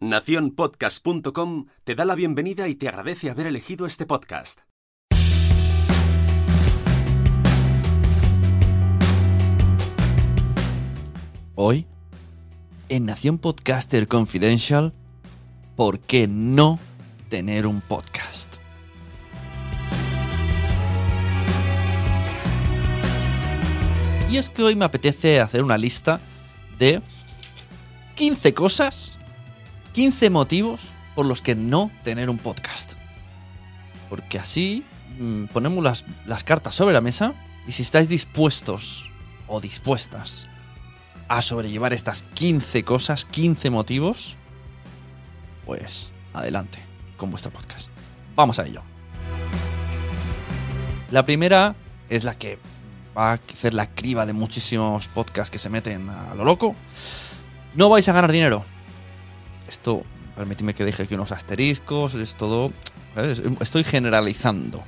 Naciónpodcast.com te da la bienvenida y te agradece haber elegido este podcast. Hoy, en Nación Podcaster Confidential, ¿por qué no tener un podcast? Y es que hoy me apetece hacer una lista de 15 cosas, 15 motivos por los que no tener un podcast. Porque así mm, ponemos las, las cartas sobre la mesa y si estáis dispuestos o dispuestas a sobrellevar estas 15 cosas, 15 motivos, pues adelante con vuestro podcast. Vamos a ello. La primera es la que va a hacer la criba de muchísimos podcasts que se meten a lo loco. No vais a ganar dinero. Esto, permíteme que deje aquí unos asteriscos, es todo... Estoy generalizando.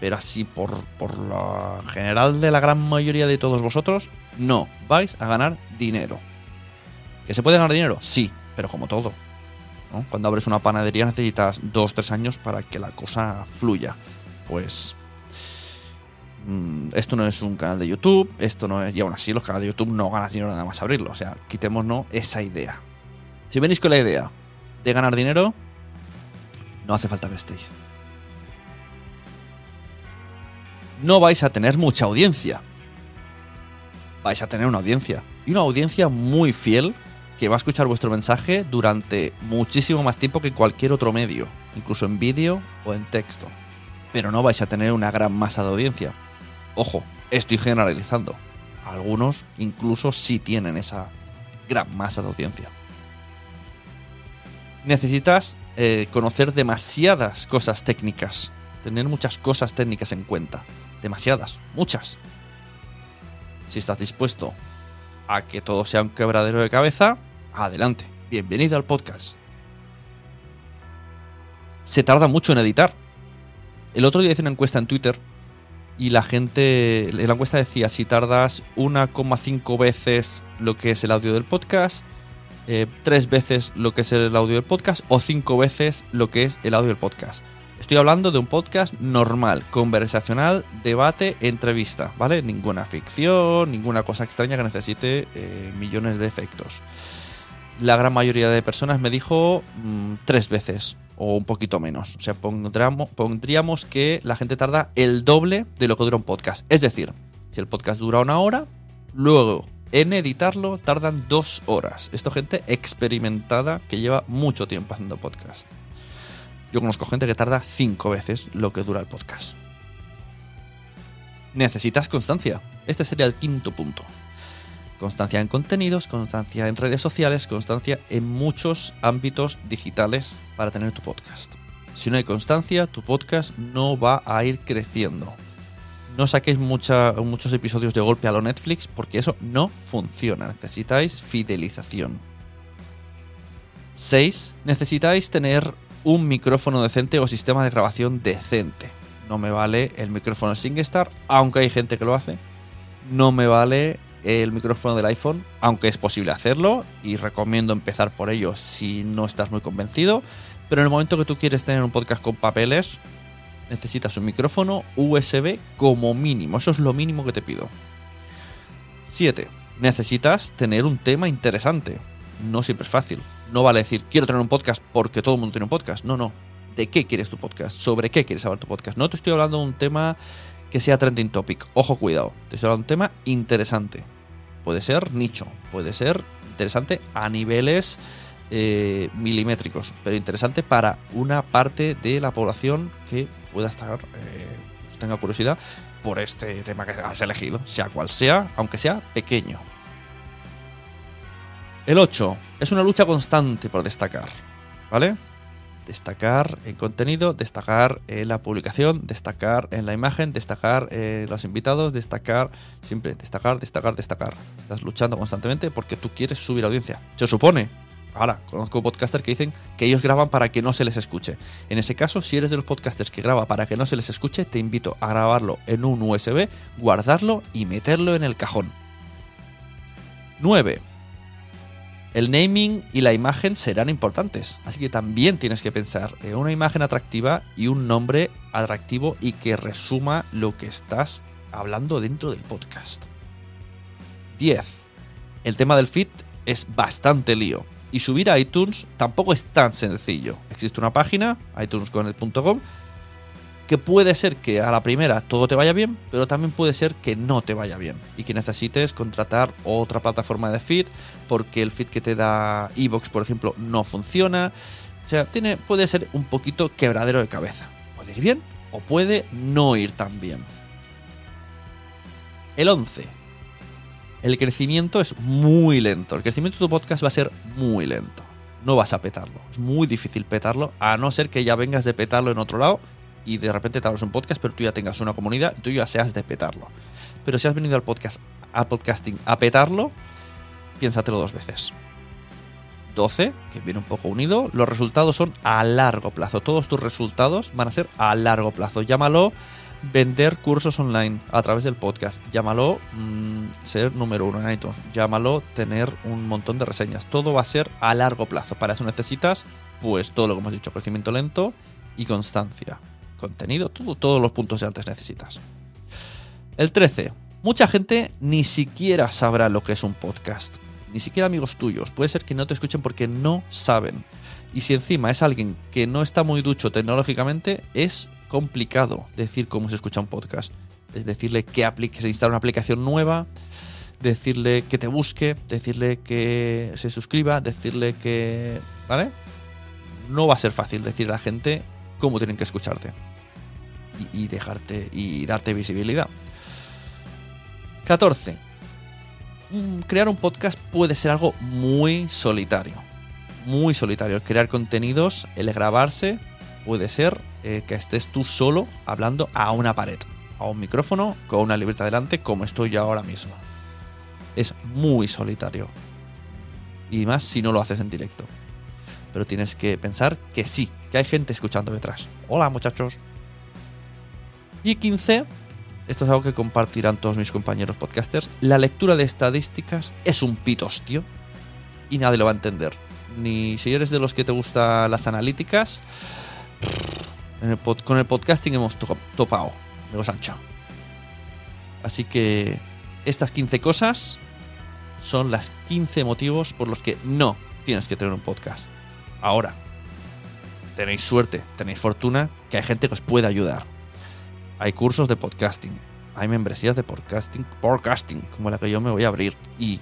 Pero así, por, por la general de la gran mayoría de todos vosotros, no vais a ganar dinero. ¿Que se puede ganar dinero? Sí, pero como todo. Cuando abres una panadería necesitas dos, tres años para que la cosa fluya. Pues mm, esto no es un canal de YouTube, esto no es. Y aún así, los canales de YouTube no ganas dinero nada más abrirlo. O sea, quitémonos esa idea. Si venís con la idea de ganar dinero, no hace falta que estéis. No vais a tener mucha audiencia. Vais a tener una audiencia. Y una audiencia muy fiel que va a escuchar vuestro mensaje durante muchísimo más tiempo que cualquier otro medio, incluso en vídeo o en texto. Pero no vais a tener una gran masa de audiencia. Ojo, estoy generalizando. Algunos incluso sí tienen esa gran masa de audiencia. Necesitas eh, conocer demasiadas cosas técnicas, tener muchas cosas técnicas en cuenta. Demasiadas, muchas. Si estás dispuesto a que todo sea un quebradero de cabeza, adelante. Bienvenido al podcast. Se tarda mucho en editar. El otro día hice una encuesta en Twitter y la gente, la encuesta decía si tardas 1,5 veces lo que es el audio del podcast, eh, tres veces lo que es el audio del podcast o cinco veces lo que es el audio del podcast. Estoy hablando de un podcast normal, conversacional, debate, entrevista, ¿vale? Ninguna ficción, ninguna cosa extraña que necesite eh, millones de efectos. La gran mayoría de personas me dijo mm, tres veces o un poquito menos. O sea, pondríamos, pondríamos que la gente tarda el doble de lo que dura un podcast. Es decir, si el podcast dura una hora, luego en editarlo tardan dos horas. Esto gente experimentada que lleva mucho tiempo haciendo podcast. Yo conozco gente que tarda cinco veces lo que dura el podcast. Necesitas constancia. Este sería el quinto punto. Constancia en contenidos, constancia en redes sociales, constancia en muchos ámbitos digitales para tener tu podcast. Si no hay constancia, tu podcast no va a ir creciendo. No saquéis muchos episodios de golpe a lo Netflix porque eso no funciona. Necesitáis fidelización. 6. Necesitáis tener un micrófono decente o sistema de grabación decente. No me vale el micrófono SingStar, aunque hay gente que lo hace. No me vale el micrófono del iPhone, aunque es posible hacerlo y recomiendo empezar por ello si no estás muy convencido. Pero en el momento que tú quieres tener un podcast con papeles, necesitas un micrófono USB como mínimo. Eso es lo mínimo que te pido. 7. Necesitas tener un tema interesante. no siempre es fácil. No vale decir, quiero tener un podcast porque todo el mundo tiene un podcast. No, no. ¿De qué quieres tu podcast? ¿Sobre qué quieres hablar tu podcast? No te estoy hablando de un tema que sea trending topic. Ojo, cuidado. Te estoy hablando de un tema interesante. Puede ser nicho, puede ser interesante a niveles eh, milimétricos, pero interesante para una parte de la población que pueda estar, eh, tenga curiosidad por este tema que has elegido, sea cual sea, aunque sea pequeño. El 8 es una lucha constante por destacar, ¿vale? Destacar en contenido, destacar en la publicación, destacar en la imagen, destacar en los invitados, destacar, siempre destacar, destacar, destacar. Estás luchando constantemente porque tú quieres subir audiencia. Se supone. Ahora, conozco podcasters que dicen que ellos graban para que no se les escuche. En ese caso, si eres de los podcasters que graba para que no se les escuche, te invito a grabarlo en un USB, guardarlo y meterlo en el cajón. 9 el naming y la imagen serán importantes. Así que también tienes que pensar en una imagen atractiva y un nombre atractivo y que resuma lo que estás hablando dentro del podcast. 10. El tema del feed es bastante lío. Y subir a iTunes tampoco es tan sencillo. Existe una página, itunesconnect.com, que puede ser que a la primera todo te vaya bien, pero también puede ser que no te vaya bien y que necesites contratar otra plataforma de feed porque el feed que te da Evox, por ejemplo, no funciona. O sea, tiene, puede ser un poquito quebradero de cabeza. Puede ir bien o puede no ir tan bien. El 11. El crecimiento es muy lento. El crecimiento de tu podcast va a ser muy lento. No vas a petarlo. Es muy difícil petarlo, a no ser que ya vengas de petarlo en otro lado y de repente te abres un podcast, pero tú ya tengas una comunidad, tú ya seas de petarlo. Pero si has venido al podcast, a podcasting a petarlo, piénsatelo dos veces. 12, que viene un poco unido, los resultados son a largo plazo. Todos tus resultados van a ser a largo plazo. Llámalo vender cursos online a través del podcast. Llámalo mm, ser número uno en iTunes. Llámalo tener un montón de reseñas. Todo va a ser a largo plazo. Para eso necesitas, pues, todo lo que hemos dicho: crecimiento lento y constancia contenido, todos los puntos que antes necesitas. El 13. Mucha gente ni siquiera sabrá lo que es un podcast. Ni siquiera amigos tuyos. Puede ser que no te escuchen porque no saben. Y si encima es alguien que no está muy ducho tecnológicamente, es complicado decir cómo se escucha un podcast. Es decirle que, que se instale una aplicación nueva, decirle que te busque, decirle que se suscriba, decirle que... ¿Vale? No va a ser fácil decir a la gente cómo tienen que escucharte y, dejarte y darte visibilidad. 14. Mm, crear un podcast puede ser algo muy solitario. Muy solitario. El crear contenidos, el grabarse, puede ser eh, que estés tú solo hablando a una pared, a un micrófono, con una libreta delante, como estoy yo ahora mismo. Es muy solitario. Y más si no lo haces en directo. Pero tienes que pensar que sí, que hay gente escuchando detrás. Hola muchachos. Y 15, esto es algo que compartirán todos mis compañeros podcasters, la lectura de estadísticas es un pitostio y nadie lo va a entender. Ni si eres de los que te gustan las analíticas, con el podcasting hemos topado, los ancho. Así que estas 15 cosas son las 15 motivos por los que no tienes que tener un podcast. Ahora, tenéis suerte, tenéis fortuna, que hay gente que os puede ayudar hay cursos de podcasting, hay membresías de podcasting, podcasting, como la que yo me voy a abrir. Y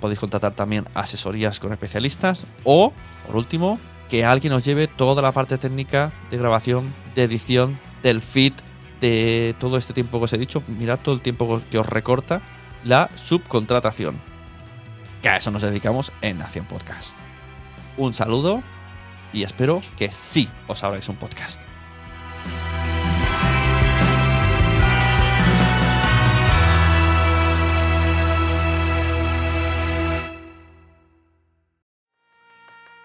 podéis contratar también asesorías con especialistas. O, por último, que alguien os lleve toda la parte técnica de grabación, de edición, del feed, de todo este tiempo que os he dicho. Mirad todo el tiempo que os recorta la subcontratación. Que a eso nos dedicamos en Nación Podcast. Un saludo y espero que sí os abráis un podcast.